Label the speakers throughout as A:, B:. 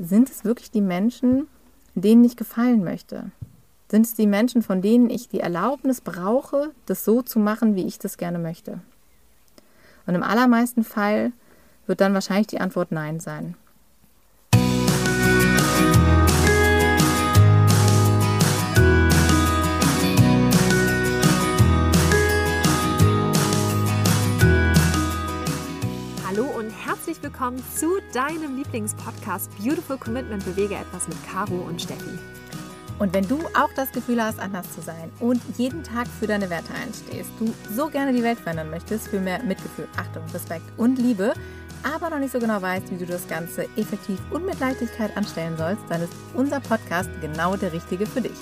A: sind es wirklich die Menschen, denen ich gefallen möchte? Sind es die Menschen, von denen ich die Erlaubnis brauche, das so zu machen, wie ich das gerne möchte? Und im allermeisten Fall wird dann wahrscheinlich die Antwort Nein sein.
B: Herzlich willkommen zu deinem Lieblingspodcast Beautiful Commitment Bewege etwas mit Caro und Steffi.
A: Und wenn du auch das Gefühl hast, anders zu sein und jeden Tag für deine Werte einstehst, du so gerne die Welt verändern möchtest für mehr Mitgefühl, Achtung, Respekt und Liebe, aber noch nicht so genau weißt, wie du das Ganze effektiv und mit Leichtigkeit anstellen sollst, dann ist unser Podcast genau der richtige für dich.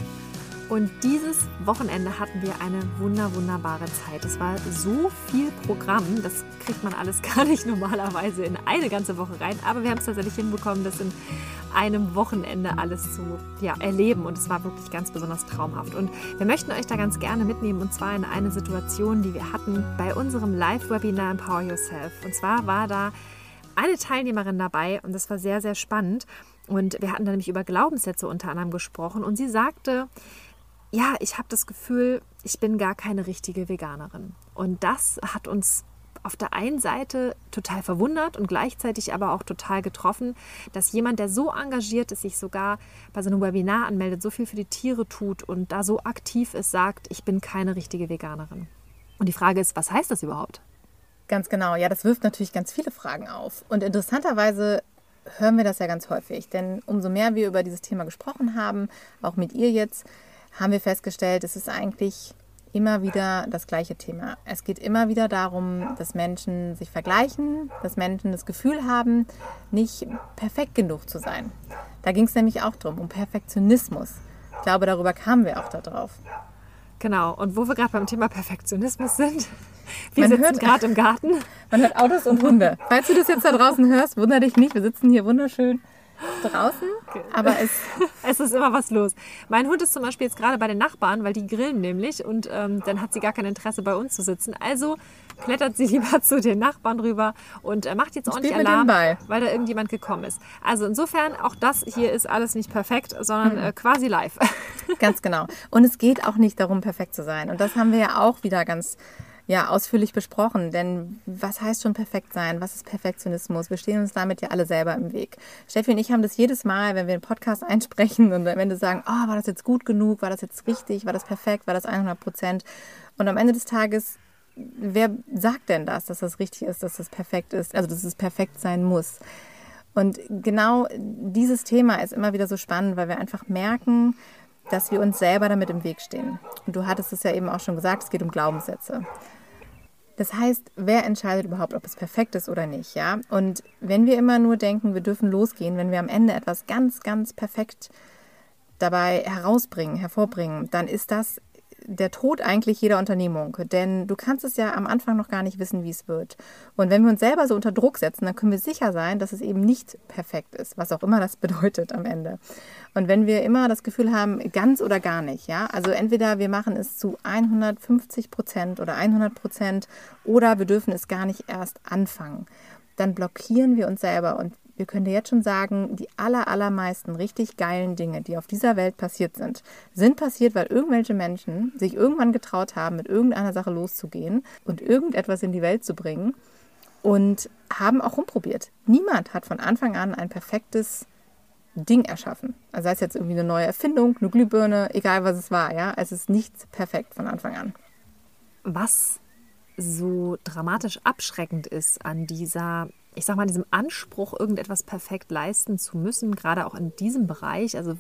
B: Und dieses Wochenende hatten wir eine wunder, wunderbare Zeit. Es war so viel Programm, das kriegt man alles gar nicht normalerweise in eine ganze Woche rein. Aber wir haben es tatsächlich hinbekommen, das in einem Wochenende alles zu ja, erleben. Und es war wirklich ganz besonders traumhaft. Und wir möchten euch da ganz gerne mitnehmen. Und zwar in eine Situation, die wir hatten bei unserem Live-Webinar Empower Yourself. Und zwar war da eine Teilnehmerin dabei und das war sehr, sehr spannend. Und wir hatten da nämlich über Glaubenssätze unter anderem gesprochen. Und sie sagte, ja, ich habe das Gefühl, ich bin gar keine richtige Veganerin. Und das hat uns auf der einen Seite total verwundert und gleichzeitig aber auch total getroffen, dass jemand, der so engagiert ist, sich sogar bei so einem Webinar anmeldet, so viel für die Tiere tut und da so aktiv ist, sagt, ich bin keine richtige Veganerin. Und die Frage ist, was heißt das überhaupt?
A: Ganz genau, ja, das wirft natürlich ganz viele Fragen auf. Und interessanterweise hören wir das ja ganz häufig, denn umso mehr wir über dieses Thema gesprochen haben, auch mit ihr jetzt, haben wir festgestellt, es ist eigentlich immer wieder das gleiche Thema. Es geht immer wieder darum, dass Menschen sich vergleichen, dass Menschen das Gefühl haben, nicht perfekt genug zu sein. Da ging es nämlich auch darum, um Perfektionismus. Ich glaube, darüber kamen wir auch darauf.
B: Genau, und wo wir gerade beim Thema Perfektionismus sind, wir man sitzen gerade im Garten.
A: Man hört Autos und Hunde. Falls du das jetzt da draußen hörst, wundere dich nicht, wir sitzen hier wunderschön draußen, aber es,
B: es ist immer was los. Mein Hund ist zum Beispiel jetzt gerade bei den Nachbarn, weil die grillen nämlich und ähm, dann hat sie gar kein Interesse bei uns zu sitzen. Also klettert sie lieber zu den Nachbarn rüber und äh, macht jetzt ordentlich Alarm, weil da irgendjemand gekommen ist. Also insofern, auch das hier ist alles nicht perfekt, sondern mhm. äh, quasi live.
A: Ganz genau. Und es geht auch nicht darum, perfekt zu sein. Und das haben wir ja auch wieder ganz ja, ausführlich besprochen. Denn was heißt schon perfekt sein? Was ist Perfektionismus? Wir stehen uns damit ja alle selber im Weg. Steffi und ich haben das jedes Mal, wenn wir einen Podcast einsprechen und am Ende sagen, oh, war das jetzt gut genug? War das jetzt richtig? War das perfekt? War das 100 Prozent? Und am Ende des Tages, wer sagt denn das, dass das richtig ist, dass das perfekt ist? Also, dass es perfekt sein muss? Und genau dieses Thema ist immer wieder so spannend, weil wir einfach merken, dass wir uns selber damit im Weg stehen. Und du hattest es ja eben auch schon gesagt, es geht um Glaubenssätze. Das heißt, wer entscheidet überhaupt, ob es perfekt ist oder nicht, ja? Und wenn wir immer nur denken, wir dürfen losgehen, wenn wir am Ende etwas ganz, ganz perfekt dabei herausbringen, hervorbringen, dann ist das der Tod eigentlich jeder Unternehmung. Denn du kannst es ja am Anfang noch gar nicht wissen, wie es wird. Und wenn wir uns selber so unter Druck setzen, dann können wir sicher sein, dass es eben nicht perfekt ist, was auch immer das bedeutet am Ende. Und wenn wir immer das Gefühl haben, ganz oder gar nicht, ja, also entweder wir machen es zu 150 Prozent oder 100 Prozent oder wir dürfen es gar nicht erst anfangen, dann blockieren wir uns selber und wir können dir jetzt schon sagen, die aller, allermeisten richtig geilen Dinge, die auf dieser Welt passiert sind, sind passiert, weil irgendwelche Menschen sich irgendwann getraut haben, mit irgendeiner Sache loszugehen und irgendetwas in die Welt zu bringen und haben auch rumprobiert. Niemand hat von Anfang an ein perfektes Ding erschaffen. Also sei es jetzt irgendwie eine neue Erfindung, eine Glühbirne, egal was es war, ja. Es ist nichts perfekt von Anfang an.
B: Was so dramatisch abschreckend ist an dieser ich sag mal, diesem Anspruch, irgendetwas perfekt leisten zu müssen, gerade auch in diesem Bereich, also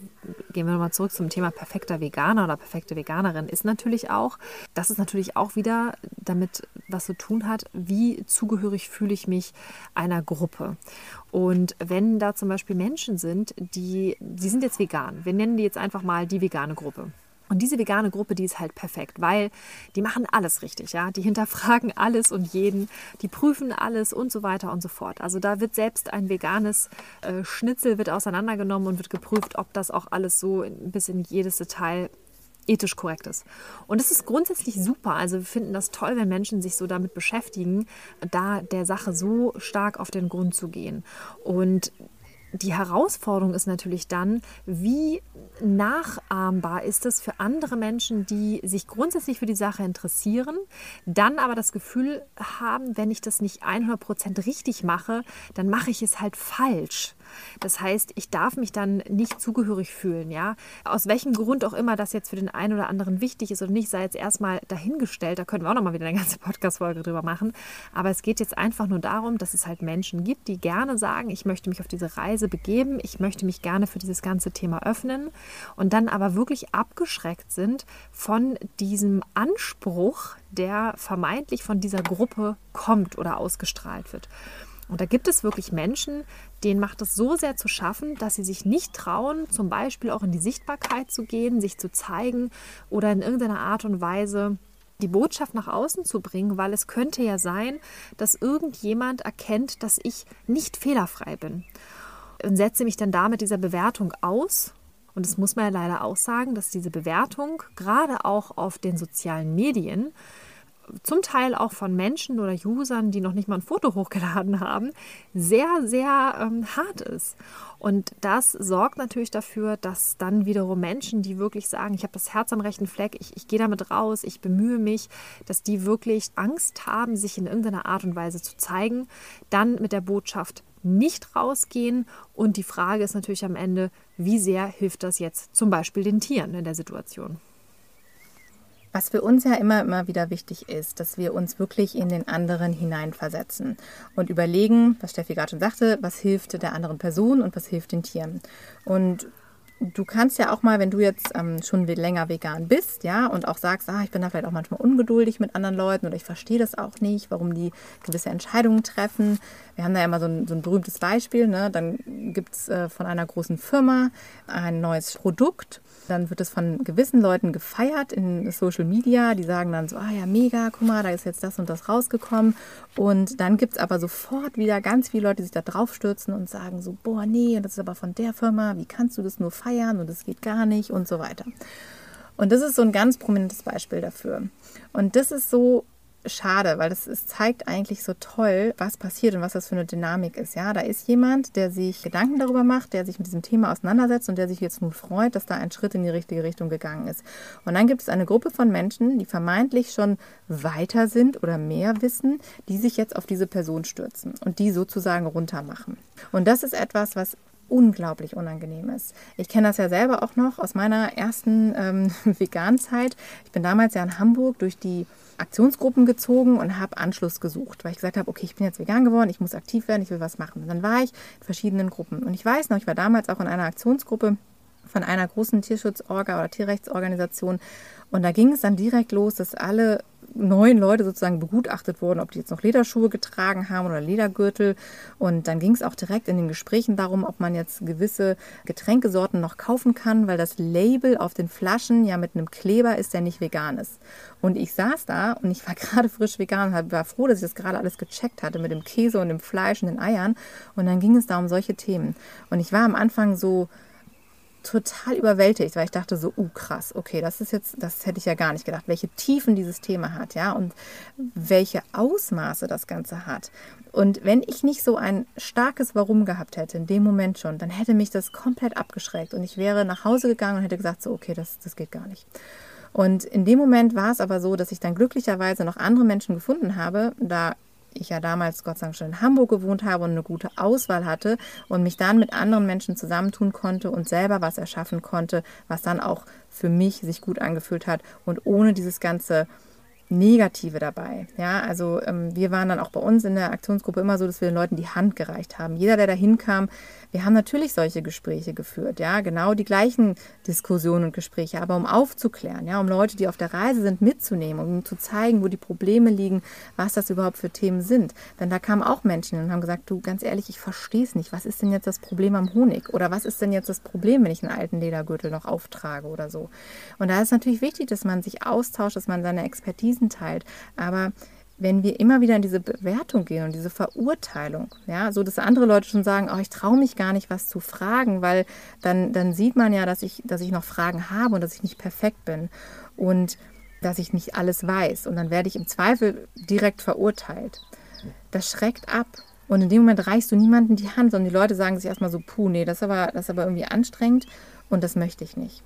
B: gehen wir nochmal zurück zum Thema perfekter Veganer oder perfekte Veganerin, ist natürlich auch, das ist natürlich auch wieder damit was zu tun hat, wie zugehörig fühle ich mich einer Gruppe. Und wenn da zum Beispiel Menschen sind, die, die sind jetzt vegan, wir nennen die jetzt einfach mal die vegane Gruppe. Und diese vegane Gruppe, die ist halt perfekt, weil die machen alles richtig, ja. Die hinterfragen alles und jeden, die prüfen alles und so weiter und so fort. Also da wird selbst ein veganes äh, Schnitzel wird auseinandergenommen und wird geprüft, ob das auch alles so bis in jedes Detail ethisch korrekt ist. Und das ist grundsätzlich super. Also wir finden das toll, wenn Menschen sich so damit beschäftigen, da der Sache so stark auf den Grund zu gehen. Und die Herausforderung ist natürlich dann, wie nachahmbar ist es für andere Menschen, die sich grundsätzlich für die Sache interessieren, dann aber das Gefühl haben, wenn ich das nicht 100% richtig mache, dann mache ich es halt falsch. Das heißt, ich darf mich dann nicht zugehörig fühlen, ja. Aus welchem Grund auch immer das jetzt für den einen oder anderen wichtig ist oder nicht, sei jetzt erstmal dahingestellt. Da können wir auch nochmal wieder eine ganze Podcast-Folge drüber machen. Aber es geht jetzt einfach nur darum, dass es halt Menschen gibt, die gerne sagen, ich möchte mich auf diese Reise begeben, ich möchte mich gerne für dieses ganze Thema öffnen und dann aber wirklich abgeschreckt sind von diesem Anspruch, der vermeintlich von dieser Gruppe kommt oder ausgestrahlt wird. Und da gibt es wirklich Menschen, denen macht es so sehr zu schaffen, dass sie sich nicht trauen, zum Beispiel auch in die Sichtbarkeit zu gehen, sich zu zeigen oder in irgendeiner Art und Weise die Botschaft nach außen zu bringen, weil es könnte ja sein, dass irgendjemand erkennt, dass ich nicht fehlerfrei bin und setze mich dann damit dieser Bewertung aus. Und das muss man ja leider auch sagen, dass diese Bewertung gerade auch auf den sozialen Medien zum Teil auch von Menschen oder Usern, die noch nicht mal ein Foto hochgeladen haben, sehr, sehr ähm, hart ist. Und das sorgt natürlich dafür, dass dann wiederum Menschen, die wirklich sagen, ich habe das Herz am rechten Fleck, ich, ich gehe damit raus, ich bemühe mich, dass die wirklich Angst haben, sich in irgendeiner Art und Weise zu zeigen, dann mit der Botschaft nicht rausgehen. Und die Frage ist natürlich am Ende, wie sehr hilft das jetzt zum Beispiel den Tieren in der Situation?
A: Was für uns ja immer, immer wieder wichtig ist, dass wir uns wirklich in den anderen hineinversetzen und überlegen, was Steffi gerade schon sagte, was hilft der anderen Person und was hilft den Tieren. Und du kannst ja auch mal, wenn du jetzt ähm, schon länger vegan bist, ja, und auch sagst, ah, ich bin da vielleicht auch manchmal ungeduldig mit anderen Leuten oder ich verstehe das auch nicht, warum die gewisse Entscheidungen treffen. Wir haben da ja mal so ein, so ein berühmtes Beispiel, ne? dann gibt es äh, von einer großen Firma ein neues Produkt dann wird es von gewissen Leuten gefeiert in Social Media. Die sagen dann so, ah ja, mega, guck mal, da ist jetzt das und das rausgekommen. Und dann gibt es aber sofort wieder ganz viele Leute, die sich da drauf stürzen und sagen so, boah, nee, das ist aber von der Firma, wie kannst du das nur feiern und das geht gar nicht und so weiter. Und das ist so ein ganz prominentes Beispiel dafür. Und das ist so schade, weil das ist, zeigt eigentlich so toll, was passiert und was das für eine Dynamik ist. Ja, da ist jemand, der sich Gedanken darüber macht, der sich mit diesem Thema auseinandersetzt und der sich jetzt nun freut, dass da ein Schritt in die richtige Richtung gegangen ist. Und dann gibt es eine Gruppe von Menschen, die vermeintlich schon weiter sind oder mehr wissen, die sich jetzt auf diese Person stürzen und die sozusagen runtermachen. Und das ist etwas, was unglaublich unangenehm ist. Ich kenne das ja selber auch noch aus meiner ersten ähm, Veganzeit. Ich bin damals ja in Hamburg durch die Aktionsgruppen gezogen und habe Anschluss gesucht, weil ich gesagt habe, okay, ich bin jetzt vegan geworden, ich muss aktiv werden, ich will was machen. Und dann war ich in verschiedenen Gruppen. Und ich weiß noch, ich war damals auch in einer Aktionsgruppe von einer großen Tierschutzorga oder Tierrechtsorganisation. Und da ging es dann direkt los, dass alle neun Leute sozusagen begutachtet wurden, ob die jetzt noch Lederschuhe getragen haben oder Ledergürtel. Und dann ging es auch direkt in den Gesprächen darum, ob man jetzt gewisse Getränkesorten noch kaufen kann, weil das Label auf den Flaschen ja mit einem Kleber ist, der nicht vegan ist. Und ich saß da und ich war gerade frisch vegan und war froh, dass ich das gerade alles gecheckt hatte mit dem Käse und dem Fleisch und den Eiern. Und dann ging es da um solche Themen. Und ich war am Anfang so, total überwältigt, weil ich dachte so, uh, krass, okay, das ist jetzt, das hätte ich ja gar nicht gedacht, welche Tiefen dieses Thema hat, ja, und welche Ausmaße das Ganze hat. Und wenn ich nicht so ein starkes Warum gehabt hätte, in dem Moment schon, dann hätte mich das komplett abgeschreckt und ich wäre nach Hause gegangen und hätte gesagt, so, okay, das, das geht gar nicht. Und in dem Moment war es aber so, dass ich dann glücklicherweise noch andere Menschen gefunden habe. Da ich ja damals Gott sei Dank schon in Hamburg gewohnt habe und eine gute Auswahl hatte und mich dann mit anderen Menschen zusammentun konnte und selber was erschaffen konnte, was dann auch für mich sich gut angefühlt hat und ohne dieses ganze Negative dabei. Ja, also ähm, wir waren dann auch bei uns in der Aktionsgruppe immer so, dass wir den Leuten die Hand gereicht haben. Jeder, der da hinkam, wir haben natürlich solche Gespräche geführt, ja, genau die gleichen Diskussionen und Gespräche, aber um aufzuklären, ja, um Leute, die auf der Reise sind, mitzunehmen, um zu zeigen, wo die Probleme liegen, was das überhaupt für Themen sind. Denn da kamen auch Menschen und haben gesagt, du, ganz ehrlich, ich verstehe es nicht. Was ist denn jetzt das Problem am Honig? Oder was ist denn jetzt das Problem, wenn ich einen alten Ledergürtel noch auftrage oder so? Und da ist natürlich wichtig, dass man sich austauscht, dass man seine Expertisen teilt. Aber wenn wir immer wieder in diese Bewertung gehen und diese Verurteilung, ja, so dass andere Leute schon sagen, oh, ich traue mich gar nicht, was zu fragen, weil dann, dann sieht man ja, dass ich, dass ich noch Fragen habe und dass ich nicht perfekt bin und dass ich nicht alles weiß. Und dann werde ich im Zweifel direkt verurteilt. Das schreckt ab. Und in dem Moment reichst du niemandem die Hand, sondern die Leute sagen sich erstmal so, puh, nee, das ist aber, das ist aber irgendwie anstrengend und das möchte ich nicht.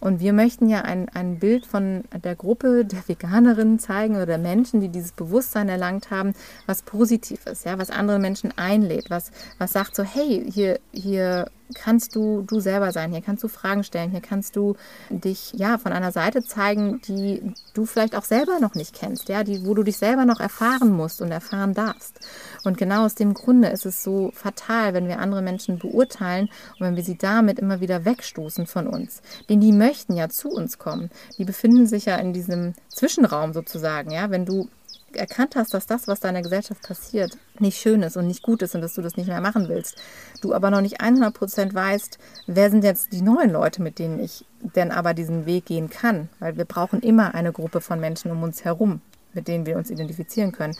A: Und wir möchten ja ein, ein Bild von der Gruppe der Veganerinnen zeigen oder der Menschen, die dieses Bewusstsein erlangt haben, was positiv ist, ja, was andere Menschen einlädt, was, was sagt so, hey, hier, hier kannst du du selber sein. Hier kannst du Fragen stellen. Hier kannst du dich ja von einer Seite zeigen, die du vielleicht auch selber noch nicht kennst, ja, die, wo du dich selber noch erfahren musst und erfahren darfst. Und genau aus dem Grunde ist es so fatal, wenn wir andere Menschen beurteilen und wenn wir sie damit immer wieder wegstoßen von uns. Denn die möchten ja zu uns kommen. Die befinden sich ja in diesem Zwischenraum sozusagen, ja. Wenn du erkannt hast, dass das, was deiner Gesellschaft passiert, nicht schön ist und nicht gut ist und dass du das nicht mehr machen willst, du aber noch nicht 100% weißt, wer sind jetzt die neuen Leute, mit denen ich denn aber diesen Weg gehen kann, weil wir brauchen immer eine Gruppe von Menschen um uns herum, mit denen wir uns identifizieren können.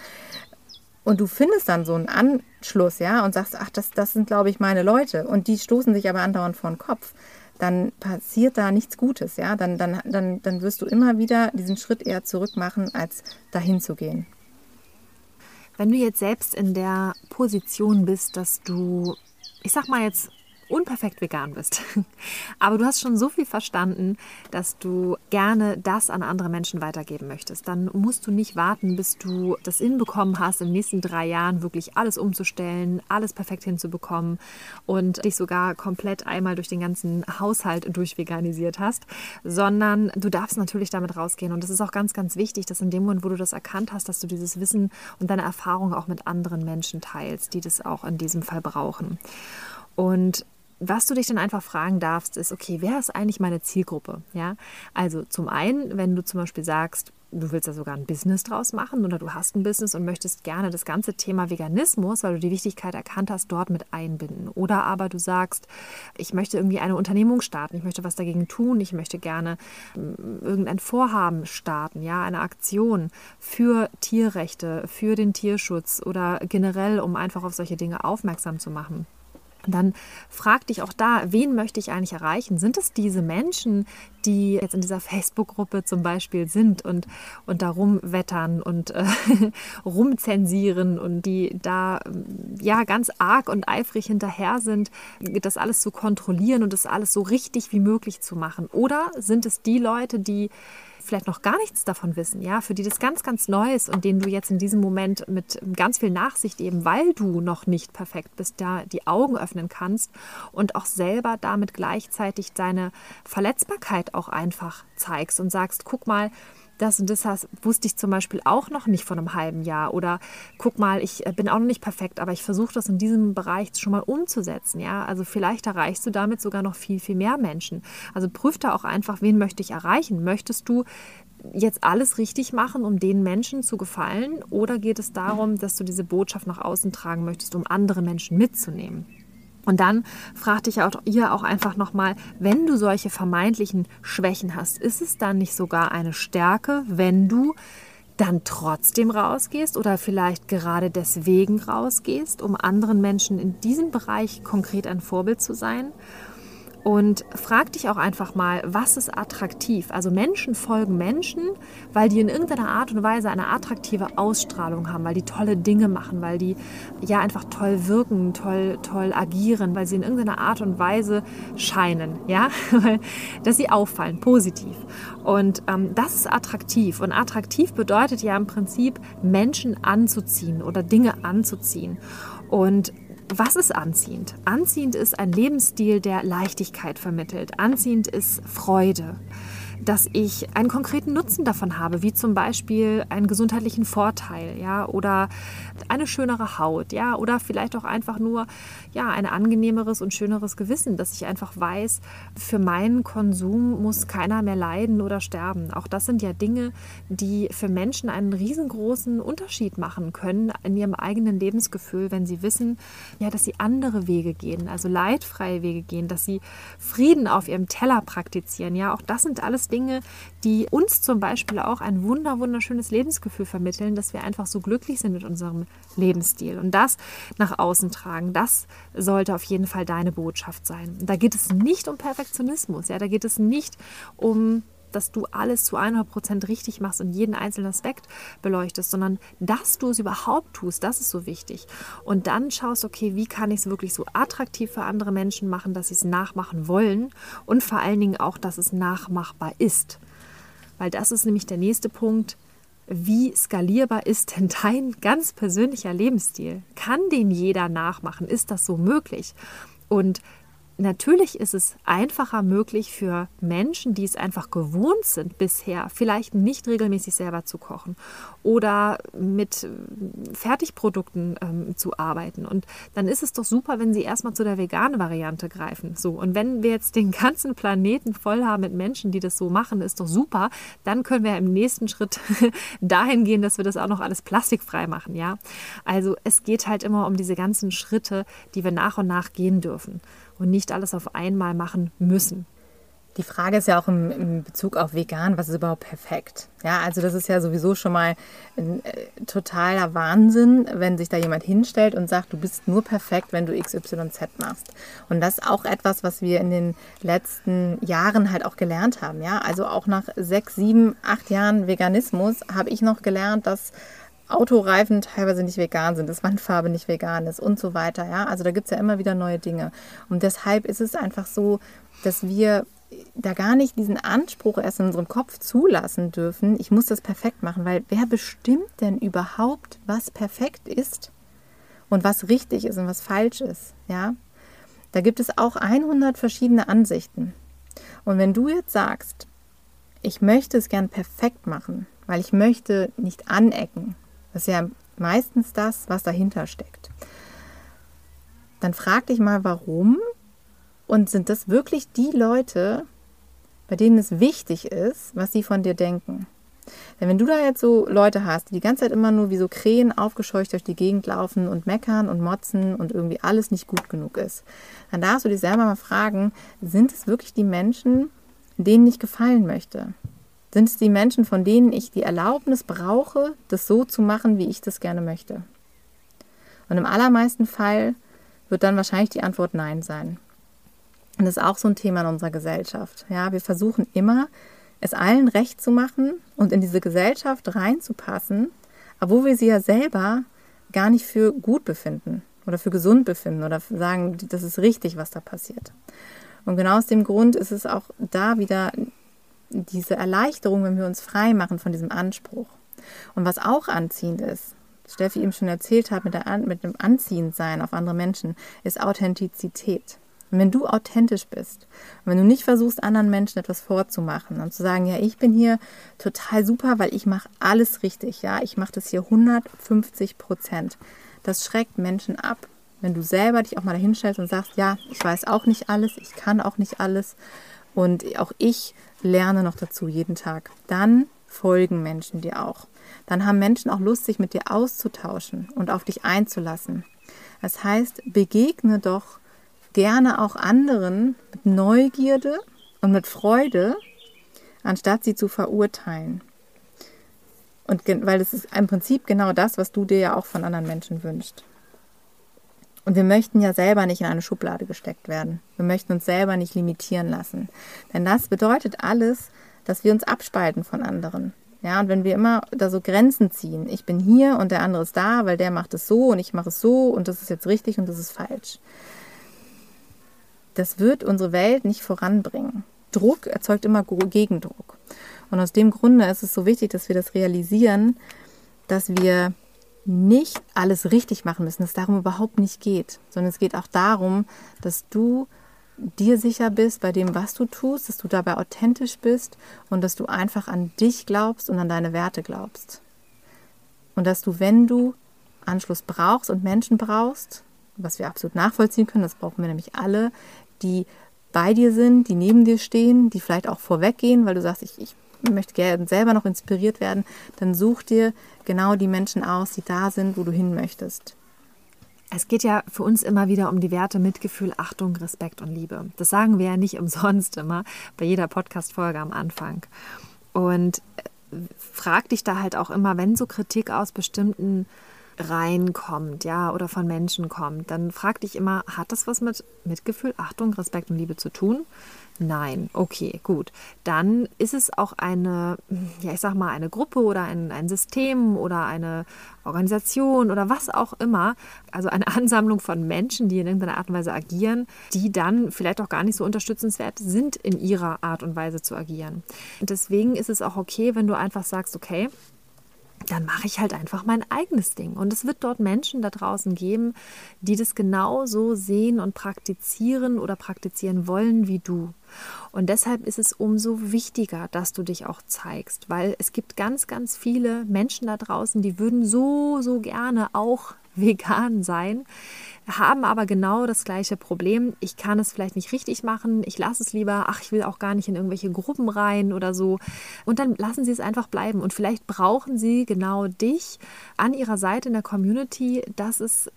A: Und du findest dann so einen Anschluss, ja, und sagst, ach, das, das sind, glaube ich, meine Leute. Und die stoßen sich aber andauernd vor den Kopf dann passiert da nichts Gutes, ja. Dann, dann, dann, dann wirst du immer wieder diesen Schritt eher zurück machen, als dahin zu gehen.
B: Wenn du jetzt selbst in der Position bist, dass du, ich sag mal jetzt, unperfekt vegan bist. Aber du hast schon so viel verstanden, dass du gerne das an andere Menschen weitergeben möchtest. Dann musst du nicht warten, bis du das hinbekommen hast, in den nächsten drei Jahren wirklich alles umzustellen, alles perfekt hinzubekommen und dich sogar komplett einmal durch den ganzen Haushalt durchveganisiert hast, sondern du darfst natürlich damit rausgehen. Und es ist auch ganz, ganz wichtig, dass in dem Moment, wo du das erkannt hast, dass du dieses Wissen und deine Erfahrung auch mit anderen Menschen teilst, die das auch in diesem Fall brauchen. Und was du dich dann einfach fragen darfst, ist, okay, wer ist eigentlich meine Zielgruppe? Ja, also zum einen, wenn du zum Beispiel sagst, du willst da sogar ein Business draus machen oder du hast ein Business und möchtest gerne das ganze Thema Veganismus, weil du die Wichtigkeit erkannt hast, dort mit einbinden. Oder aber du sagst, ich möchte irgendwie eine Unternehmung starten, ich möchte was dagegen tun, ich möchte gerne mm, irgendein Vorhaben starten, ja, eine Aktion für Tierrechte, für den Tierschutz oder generell, um einfach auf solche Dinge aufmerksam zu machen dann frag dich auch da, wen möchte ich eigentlich erreichen? Sind es diese Menschen, die jetzt in dieser Facebook-Gruppe zum Beispiel sind und, und da rumwettern und äh, rumzensieren und die da ja ganz arg und eifrig hinterher sind, das alles zu kontrollieren und das alles so richtig wie möglich zu machen? Oder sind es die Leute, die vielleicht noch gar nichts davon wissen, ja, für die das ganz, ganz neu ist und denen du jetzt in diesem Moment mit ganz viel Nachsicht eben, weil du noch nicht perfekt bist, da die Augen öffnen kannst und auch selber damit gleichzeitig deine Verletzbarkeit auch einfach zeigst und sagst, guck mal, das und das wusste ich zum Beispiel auch noch nicht vor einem halben Jahr. Oder guck mal, ich äh, bin auch noch nicht perfekt, aber ich versuche das in diesem Bereich schon mal umzusetzen. Ja, also vielleicht erreichst du damit sogar noch viel, viel mehr Menschen. Also prüf da auch einfach, wen möchte ich erreichen? Möchtest du jetzt alles richtig machen, um den Menschen zu gefallen? Oder geht es darum, dass du diese Botschaft nach außen tragen möchtest, um andere Menschen mitzunehmen? Und dann fragt dich auch ihr auch einfach nochmal, wenn du solche vermeintlichen Schwächen hast, ist es dann nicht sogar eine Stärke, wenn du dann trotzdem rausgehst oder vielleicht gerade deswegen rausgehst, um anderen Menschen in diesem Bereich konkret ein Vorbild zu sein? Und frag dich auch einfach mal, was ist attraktiv? Also Menschen folgen Menschen, weil die in irgendeiner Art und Weise eine attraktive Ausstrahlung haben, weil die tolle Dinge machen, weil die ja einfach toll wirken, toll, toll agieren, weil sie in irgendeiner Art und Weise scheinen, ja, dass sie auffallen, positiv. Und ähm, das ist attraktiv. Und attraktiv bedeutet ja im Prinzip Menschen anzuziehen oder Dinge anzuziehen. Und was ist anziehend? Anziehend ist ein Lebensstil, der Leichtigkeit vermittelt. Anziehend ist Freude dass ich einen konkreten Nutzen davon habe, wie zum Beispiel einen gesundheitlichen Vorteil, ja, oder eine schönere Haut, ja, oder vielleicht auch einfach nur ja, ein angenehmeres und schöneres Gewissen, dass ich einfach weiß, für meinen Konsum muss keiner mehr leiden oder sterben. Auch das sind ja Dinge, die für Menschen einen riesengroßen Unterschied machen können in ihrem eigenen Lebensgefühl, wenn sie wissen, ja, dass sie andere Wege gehen, also leidfreie Wege gehen, dass sie Frieden auf ihrem Teller praktizieren. Ja, auch das sind alles Dinge, die uns zum Beispiel auch ein wunder, wunderschönes Lebensgefühl vermitteln, dass wir einfach so glücklich sind mit unserem Lebensstil und das nach außen tragen. Das sollte auf jeden Fall deine Botschaft sein. Da geht es nicht um Perfektionismus, ja, da geht es nicht um dass du alles zu 100 Prozent richtig machst und jeden einzelnen Aspekt beleuchtest, sondern dass du es überhaupt tust, das ist so wichtig. Und dann schaust, okay, wie kann ich es wirklich so attraktiv für andere Menschen machen, dass sie es nachmachen wollen und vor allen Dingen auch, dass es nachmachbar ist. Weil das ist nämlich der nächste Punkt wie skalierbar ist denn dein ganz persönlicher Lebensstil? Kann den jeder nachmachen? Ist das so möglich? Und Natürlich ist es einfacher möglich für Menschen, die es einfach gewohnt sind bisher, vielleicht nicht regelmäßig selber zu kochen oder mit Fertigprodukten ähm, zu arbeiten. Und dann ist es doch super, wenn sie erstmal zu der veganen Variante greifen. So. Und wenn wir jetzt den ganzen Planeten voll haben mit Menschen, die das so machen, ist doch super. Dann können wir im nächsten Schritt dahin gehen, dass wir das auch noch alles plastikfrei machen. Ja? Also es geht halt immer um diese ganzen Schritte, die wir nach und nach gehen dürfen und nicht alles auf einmal machen müssen.
A: Die Frage ist ja auch im, im, Bezug auf vegan, was ist überhaupt perfekt? Ja, also das ist ja sowieso schon mal ein äh, totaler Wahnsinn, wenn sich da jemand hinstellt und sagt, du bist nur perfekt, wenn du XYZ machst. Und das ist auch etwas, was wir in den letzten Jahren halt auch gelernt haben. Ja, also auch nach sechs, sieben, acht Jahren Veganismus habe ich noch gelernt, dass Autoreifen teilweise nicht vegan sind, dass Wandfarbe nicht vegan ist und so weiter. Ja? Also da gibt es ja immer wieder neue Dinge. Und deshalb ist es einfach so, dass wir da gar nicht diesen Anspruch erst in unserem Kopf zulassen dürfen, ich muss das perfekt machen, weil wer bestimmt denn überhaupt, was perfekt ist und was richtig ist und was falsch ist, ja? Da gibt es auch 100 verschiedene Ansichten. Und wenn du jetzt sagst, ich möchte es gern perfekt machen, weil ich möchte nicht anecken, das ist ja meistens das, was dahinter steckt. Dann frag dich mal, warum und sind das wirklich die Leute, bei denen es wichtig ist, was sie von dir denken? Denn wenn du da jetzt so Leute hast, die die ganze Zeit immer nur wie so Krähen aufgescheucht durch die Gegend laufen und meckern und motzen und irgendwie alles nicht gut genug ist, dann darfst du dich selber mal fragen, sind es wirklich die Menschen, denen ich gefallen möchte? Sind es die Menschen, von denen ich die Erlaubnis brauche, das so zu machen, wie ich das gerne möchte? Und im allermeisten Fall wird dann wahrscheinlich die Antwort Nein sein. Und das ist auch so ein Thema in unserer Gesellschaft. Ja, wir versuchen immer, es allen recht zu machen und in diese Gesellschaft reinzupassen, obwohl wir sie ja selber gar nicht für gut befinden oder für gesund befinden oder sagen, das ist richtig, was da passiert. Und genau aus dem Grund ist es auch da wieder diese Erleichterung, wenn wir uns frei machen von diesem Anspruch. Und was auch anziehend ist, Steffi eben schon erzählt hat mit, der, mit dem Anziehendsein auf andere Menschen, ist Authentizität. Und wenn du authentisch bist, wenn du nicht versuchst, anderen Menschen etwas vorzumachen und zu sagen, ja, ich bin hier total super, weil ich mache alles richtig, ja, ich mache das hier 150 Prozent, das schreckt Menschen ab. Wenn du selber dich auch mal dahinstellst und sagst, ja, ich weiß auch nicht alles, ich kann auch nicht alles und auch ich lerne noch dazu jeden Tag. Dann folgen Menschen dir auch. Dann haben Menschen auch Lust, sich mit dir auszutauschen und auf dich einzulassen. Das heißt, begegne doch gerne auch anderen mit Neugierde und mit Freude, anstatt sie zu verurteilen. Und weil es ist im Prinzip genau das, was du dir ja auch von anderen Menschen wünschst. Und wir möchten ja selber nicht in eine Schublade gesteckt werden. Wir möchten uns selber nicht limitieren lassen. Denn das bedeutet alles, dass wir uns abspalten von anderen. Ja, und wenn wir immer da so Grenzen ziehen, ich bin hier und der andere ist da, weil der macht es so und ich mache es so und das ist jetzt richtig und das ist falsch. Das wird unsere Welt nicht voranbringen. Druck erzeugt immer Gegendruck. Und aus dem Grunde ist es so wichtig, dass wir das realisieren, dass wir nicht alles richtig machen müssen, dass es darum überhaupt nicht geht, sondern es geht auch darum, dass du dir sicher bist bei dem, was du tust, dass du dabei authentisch bist und dass du einfach an dich glaubst und an deine Werte glaubst. Und dass du, wenn du Anschluss brauchst und Menschen brauchst, was wir absolut nachvollziehen können, das brauchen wir nämlich alle, die bei dir sind, die neben dir stehen, die vielleicht auch vorweggehen, weil du sagst, ich, ich möchte gerne selber noch inspiriert werden, dann such dir genau die Menschen aus, die da sind, wo du hin möchtest.
B: Es geht ja für uns immer wieder um die Werte Mitgefühl, Achtung, Respekt und Liebe. Das sagen wir ja nicht umsonst immer bei jeder Podcast-Folge am Anfang. Und äh, frag dich da halt auch immer, wenn so Kritik aus bestimmten reinkommt, ja, oder von Menschen kommt, dann frag dich immer, hat das was mit Mitgefühl, Achtung, Respekt und Liebe zu tun? Nein, okay, gut. Dann ist es auch eine, ja, ich sag mal, eine Gruppe oder ein, ein System oder eine Organisation oder was auch immer, also eine Ansammlung von Menschen, die in irgendeiner Art und Weise agieren, die dann vielleicht auch gar nicht so unterstützenswert sind in ihrer Art und Weise zu agieren. Und deswegen ist es auch okay, wenn du einfach sagst, okay, dann mache ich halt einfach mein eigenes Ding. Und es wird dort Menschen da draußen geben, die das genauso sehen und praktizieren oder praktizieren wollen wie du. Und deshalb ist es umso wichtiger, dass du dich auch zeigst, weil es gibt ganz, ganz viele Menschen da draußen, die würden so, so gerne auch vegan sein, haben aber genau das gleiche Problem. Ich kann es vielleicht nicht richtig machen, ich lasse es lieber, ach, ich will auch gar nicht in irgendwelche Gruppen rein oder so. Und dann lassen sie es einfach bleiben. Und vielleicht brauchen sie genau dich an ihrer Seite in der Community, dass es,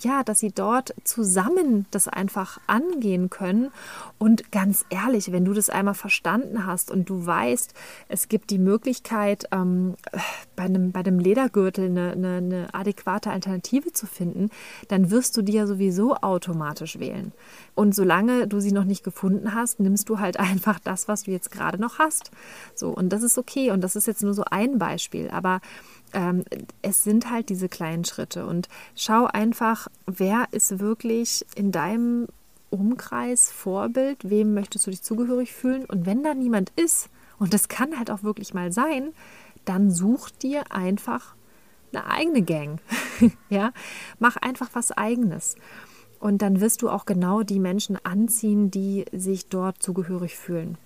B: ja, dass sie dort zusammen das einfach angehen können. Und ganz ehrlich, wenn du das einmal verstanden hast und du weißt, es gibt die Möglichkeit, ähm, bei, einem, bei einem Ledergürtel eine, eine, eine adäquate Alternative zu finden, dann wirst du die ja sowieso automatisch wählen. Und solange du sie noch nicht gefunden hast, nimmst du halt einfach das, was du jetzt gerade noch hast. So, und das ist okay. Und das ist jetzt nur so ein Beispiel. Aber ähm, es sind halt diese kleinen Schritte. Und schau einfach, wer ist wirklich in deinem Umkreis Vorbild, wem möchtest du dich zugehörig fühlen? Und wenn da niemand ist, und das kann halt auch wirklich mal sein, dann such dir einfach eine eigene Gang. ja, mach einfach was eigenes. Und dann wirst du auch genau die Menschen anziehen, die sich dort zugehörig fühlen.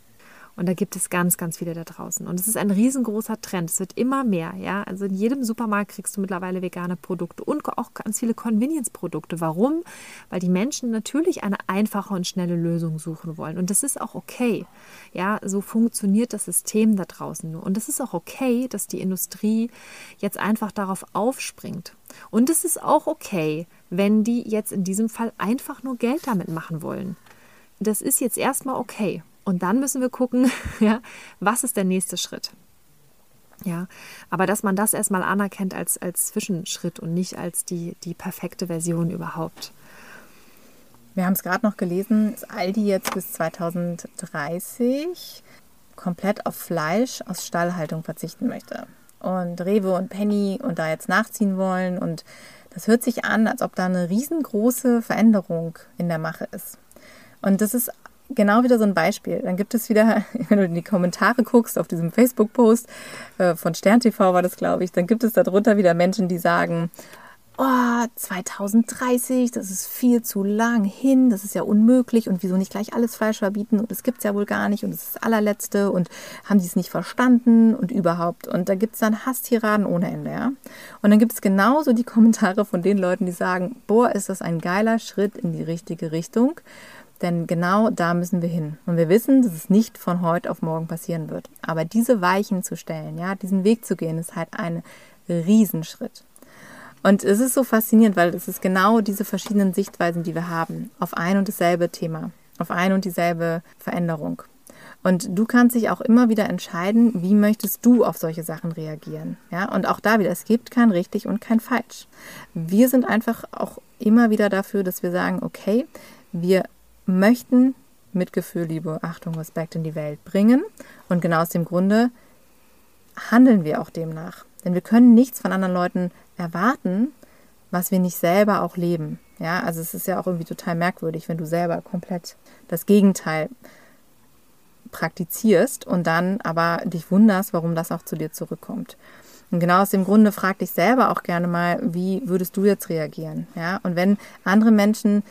B: Und da gibt es ganz, ganz viele da draußen. Und es ist ein riesengroßer Trend. Es wird immer mehr. Ja? Also in jedem Supermarkt kriegst du mittlerweile vegane Produkte und auch ganz viele Convenience-Produkte. Warum? Weil die Menschen natürlich eine einfache und schnelle Lösung suchen wollen. Und das ist auch okay. Ja, so funktioniert das System da draußen nur. Und es ist auch okay, dass die Industrie jetzt einfach darauf aufspringt. Und es ist auch okay, wenn die jetzt in diesem Fall einfach nur Geld damit machen wollen. Das ist jetzt erstmal okay. Und dann müssen wir gucken, ja, was ist der nächste Schritt. Ja, aber dass man das erstmal anerkennt als, als Zwischenschritt und nicht als die, die perfekte Version überhaupt.
A: Wir haben es gerade noch gelesen, dass Aldi jetzt bis 2030 komplett auf Fleisch aus Stallhaltung verzichten möchte. Und Rewe und Penny und da jetzt nachziehen wollen. Und das hört sich an, als ob da eine riesengroße Veränderung in der Mache ist. Und das ist genau wieder so ein Beispiel. Dann gibt es wieder, wenn du in die Kommentare guckst, auf diesem Facebook-Post äh, von SternTV war das, glaube ich, dann gibt es darunter wieder Menschen, die sagen, oh, 2030, das ist viel zu lang hin, das ist ja unmöglich und wieso nicht gleich alles Fleisch verbieten und das gibt es ja wohl gar nicht und das ist das allerletzte und haben die es nicht verstanden und überhaupt. Und da gibt es dann Hasstiraden ohne Ende, ja. Und dann gibt es genauso die Kommentare von den Leuten, die sagen, boah, ist das ein geiler Schritt in die richtige Richtung. Denn genau da müssen wir hin. Und wir wissen, dass es nicht von heute auf morgen passieren wird. Aber diese Weichen zu stellen, ja, diesen Weg zu gehen, ist halt ein Riesenschritt. Und es ist so faszinierend, weil es ist genau diese verschiedenen Sichtweisen, die wir haben, auf ein und dasselbe Thema, auf ein und dieselbe Veränderung. Und du kannst dich auch immer wieder entscheiden, wie möchtest du auf solche Sachen reagieren. Ja, und auch da wieder, es gibt kein richtig und kein falsch. Wir sind einfach auch immer wieder dafür, dass wir sagen, okay, wir möchten Mitgefühl, Liebe, Achtung, Respekt in die Welt bringen. Und genau aus dem Grunde handeln wir auch demnach. Denn wir können nichts von anderen Leuten erwarten, was wir nicht selber auch leben. Ja, also es ist ja auch irgendwie total merkwürdig, wenn du selber komplett das Gegenteil praktizierst und dann aber dich wunderst, warum das auch zu dir zurückkommt. Und genau aus dem Grunde frag dich selber auch gerne mal, wie würdest du jetzt reagieren? Ja, und wenn andere Menschen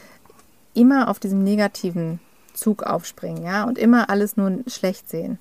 A: immer auf diesem negativen Zug aufspringen, ja, und immer alles nur schlecht sehen,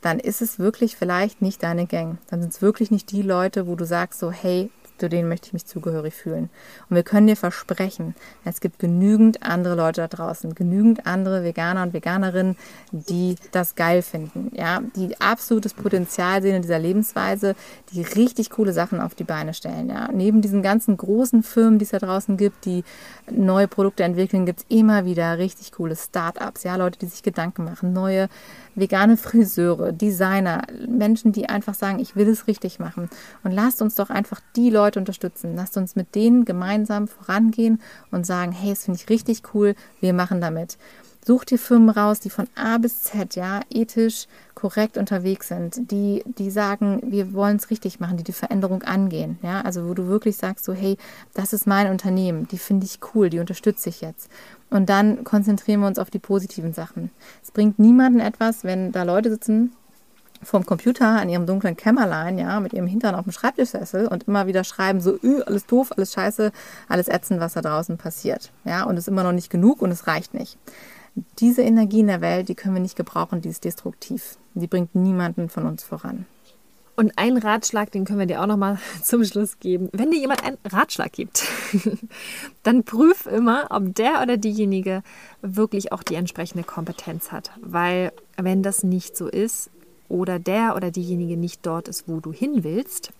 A: dann ist es wirklich vielleicht nicht deine Gang. Dann sind es wirklich nicht die Leute, wo du sagst so, hey, zu denen möchte ich mich zugehörig fühlen. Und wir können dir versprechen, es gibt genügend andere Leute da draußen, genügend andere Veganer und Veganerinnen, die das geil finden, ja, die absolutes Potenzial sehen in dieser Lebensweise, die richtig coole Sachen auf die Beine stellen, ja. Neben diesen ganzen großen Firmen, die es da draußen gibt, die neue Produkte entwickeln, gibt es immer wieder richtig coole Startups, ja, Leute, die sich Gedanken machen, neue vegane Friseure, Designer, Menschen, die einfach sagen, ich will es richtig machen. Und lasst uns doch einfach die Leute Leute unterstützen. Lasst uns mit denen gemeinsam vorangehen und sagen, hey, das finde ich richtig cool, wir machen damit. Such dir Firmen raus, die von A bis Z ja ethisch korrekt unterwegs sind, die, die sagen, wir wollen es richtig machen, die die Veränderung angehen. Ja, also wo du wirklich sagst, so, hey, das ist mein Unternehmen, die finde ich cool, die unterstütze ich jetzt. Und dann konzentrieren wir uns auf die positiven Sachen. Es bringt niemanden etwas, wenn da Leute sitzen vorm Computer an ihrem dunklen Kämmerlein, ja, mit ihrem Hintern auf dem Schreibtischsessel und immer wieder schreiben, so, öh, alles doof, alles scheiße, alles ätzend, was da draußen passiert. Ja, und es ist immer noch nicht genug und es reicht nicht diese Energie in der Welt, die können wir nicht gebrauchen, die ist destruktiv. Die bringt niemanden von uns voran.
B: Und einen Ratschlag, den können wir dir auch noch mal zum Schluss geben. Wenn dir jemand einen Ratschlag gibt, dann prüf immer, ob der oder diejenige wirklich auch die entsprechende Kompetenz hat. Weil wenn das nicht so ist oder der oder diejenige nicht dort ist, wo du hin willst,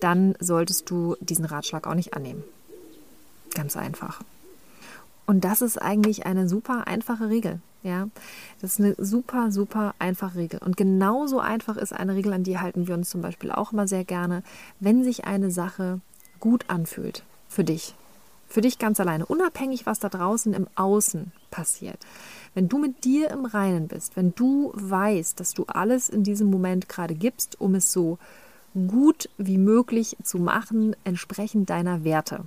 B: dann solltest du diesen Ratschlag auch nicht annehmen. Ganz einfach. Und das ist eigentlich eine super einfache Regel. Ja, das ist eine super, super einfache Regel. Und genauso einfach ist eine Regel, an die halten wir uns zum Beispiel auch immer sehr gerne, wenn sich eine Sache gut anfühlt für dich. Für dich ganz alleine, unabhängig, was da draußen im Außen passiert. Wenn du mit dir im Reinen bist, wenn du weißt, dass du alles in diesem Moment gerade gibst, um es so gut wie möglich zu machen, entsprechend deiner Werte,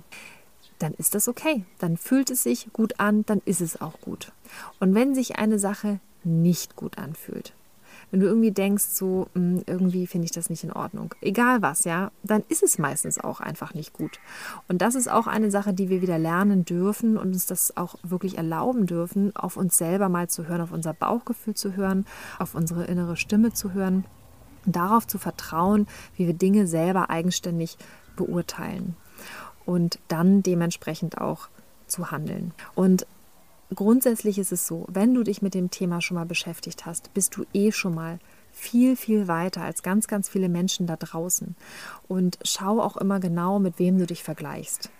B: dann ist das okay. Dann fühlt es sich gut an, dann ist es auch gut. Und wenn sich eine Sache nicht gut anfühlt, wenn du irgendwie denkst, so hm, irgendwie finde ich das nicht in Ordnung, egal was, ja, dann ist es meistens auch einfach nicht gut. Und das ist auch eine Sache, die wir wieder lernen dürfen und uns das auch wirklich erlauben dürfen, auf uns selber mal zu hören, auf unser Bauchgefühl zu hören, auf unsere innere Stimme zu hören, darauf zu vertrauen, wie wir Dinge selber eigenständig beurteilen und dann dementsprechend auch zu handeln. Und grundsätzlich ist es so, wenn du dich mit dem Thema schon mal beschäftigt hast, bist du eh schon mal viel, viel weiter als ganz, ganz viele Menschen da draußen. Und schau auch immer genau, mit wem du dich vergleichst.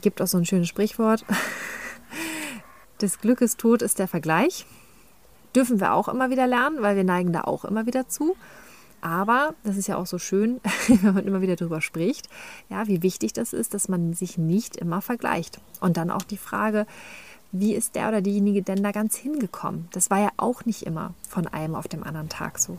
B: Gibt auch so ein schönes Sprichwort. Des Glückes Tod ist der Vergleich. Dürfen wir auch immer wieder lernen, weil wir neigen da auch immer wieder zu. Aber das ist ja auch so schön, wenn man immer wieder darüber spricht, ja, wie wichtig das ist, dass man sich nicht immer vergleicht. Und dann auch die Frage, wie ist der oder diejenige denn da ganz hingekommen? Das war ja auch nicht immer von einem auf dem anderen Tag so.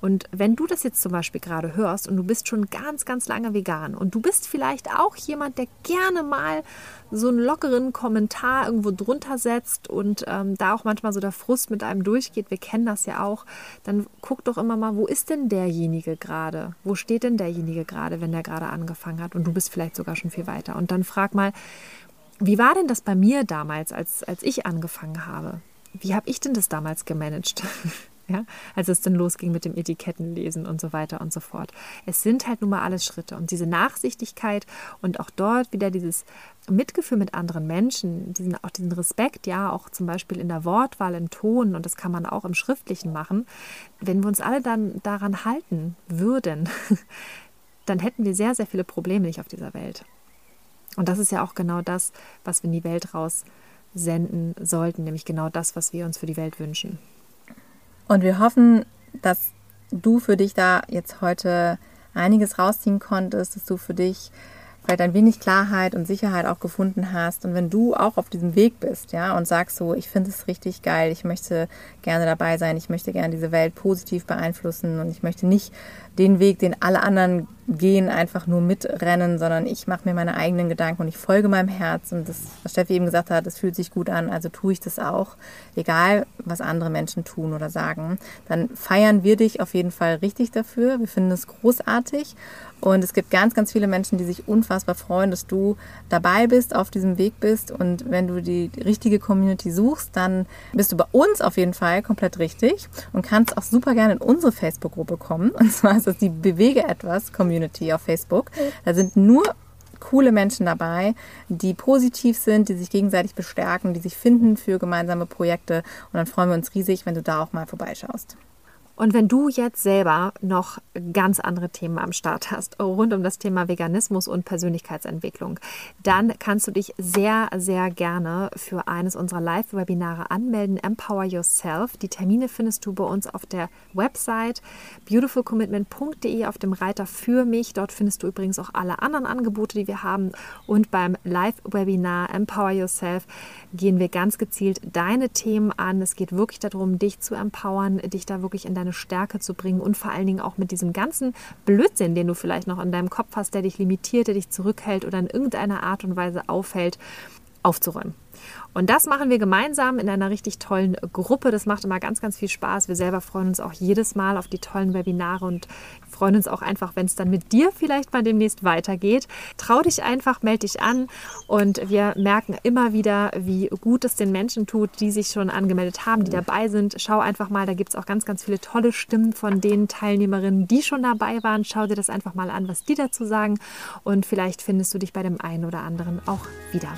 B: Und wenn du das jetzt zum Beispiel gerade hörst und du bist schon ganz, ganz lange vegan und du bist vielleicht auch jemand, der gerne mal so einen lockeren Kommentar irgendwo drunter setzt und ähm, da auch manchmal so der Frust mit einem durchgeht, wir kennen das ja auch, dann guck doch immer mal, wo ist denn derjenige gerade? Wo steht denn derjenige gerade, wenn der gerade angefangen hat und du bist vielleicht sogar schon viel weiter? Und dann frag mal, wie war denn das bei mir damals, als, als ich angefangen habe? Wie habe ich denn das damals gemanagt? ja, als es dann losging mit dem Etikettenlesen und so weiter und so fort. Es sind halt nun mal alles Schritte und diese Nachsichtigkeit und auch dort wieder dieses Mitgefühl mit anderen Menschen, diesen, auch diesen Respekt, ja, auch zum Beispiel in der Wortwahl, im Ton und das kann man auch im Schriftlichen machen. Wenn wir uns alle dann daran halten würden, dann hätten wir sehr, sehr viele Probleme nicht auf dieser Welt. Und das ist ja auch genau das, was wir in die Welt raus senden sollten, nämlich genau das, was wir uns für die Welt wünschen.
A: Und wir hoffen, dass du für dich da jetzt heute einiges rausziehen konntest, dass du für dich vielleicht ein wenig Klarheit und Sicherheit auch gefunden hast. Und wenn du auch auf diesem Weg bist, ja, und sagst so, ich finde es richtig geil, ich möchte gerne dabei sein, ich möchte gerne diese Welt positiv beeinflussen und ich möchte nicht den Weg, den alle anderen gehen, einfach nur mitrennen, sondern ich mache mir meine eigenen Gedanken und ich folge meinem Herz. Und das, was Steffi eben gesagt hat, das fühlt sich gut an, also tue ich das auch, egal was andere Menschen tun oder sagen. Dann feiern wir dich auf jeden Fall richtig dafür. Wir finden es großartig. Und es gibt ganz, ganz viele Menschen, die sich unfassbar freuen, dass du dabei bist, auf diesem Weg bist. Und wenn du die richtige Community suchst, dann bist du bei uns auf jeden Fall komplett richtig und kannst auch super gerne in unsere Facebook-Gruppe kommen. Und zwar ist das die Bewege etwas Community auf Facebook. Da sind nur coole Menschen dabei, die positiv sind, die sich gegenseitig bestärken, die sich finden für gemeinsame Projekte. Und dann freuen wir uns riesig, wenn du da auch mal vorbeischaust.
B: Und wenn du jetzt selber noch ganz andere Themen am Start hast, rund um das Thema Veganismus und Persönlichkeitsentwicklung, dann kannst du dich sehr, sehr gerne für eines unserer Live-Webinare anmelden, Empower Yourself. Die Termine findest du bei uns auf der Website beautifulcommitment.de auf dem Reiter für mich. Dort findest du übrigens auch alle anderen Angebote, die wir haben. Und beim Live-Webinar Empower Yourself gehen wir ganz gezielt deine Themen an. Es geht wirklich darum, dich zu empowern, dich da wirklich in deine deine Stärke zu bringen und vor allen Dingen auch mit diesem ganzen Blödsinn, den du vielleicht noch in deinem Kopf hast, der dich limitiert, der dich zurückhält oder in irgendeiner Art und Weise aufhält, aufzuräumen. Und das machen wir gemeinsam in einer richtig tollen Gruppe. Das macht immer ganz, ganz viel Spaß. Wir selber freuen uns auch jedes Mal auf die tollen Webinare und freuen uns auch einfach, wenn es dann mit dir vielleicht mal demnächst weitergeht. Trau dich einfach, melde dich an und wir merken immer wieder, wie gut es den Menschen tut, die sich schon angemeldet haben, die dabei sind. Schau einfach mal, da gibt es auch ganz, ganz viele tolle Stimmen von den Teilnehmerinnen, die schon dabei waren. Schau dir das einfach mal an, was die dazu sagen und vielleicht findest du dich bei dem einen oder anderen auch wieder.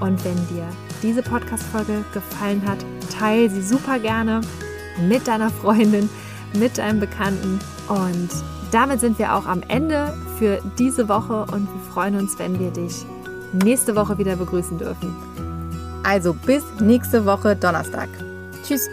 B: Und wenn dir die diese Podcast-Folge gefallen hat, teile sie super gerne mit deiner Freundin, mit deinem Bekannten. Und damit sind wir auch am Ende für diese Woche und wir freuen uns, wenn wir dich nächste Woche wieder begrüßen dürfen.
A: Also bis nächste Woche Donnerstag. Tschüss.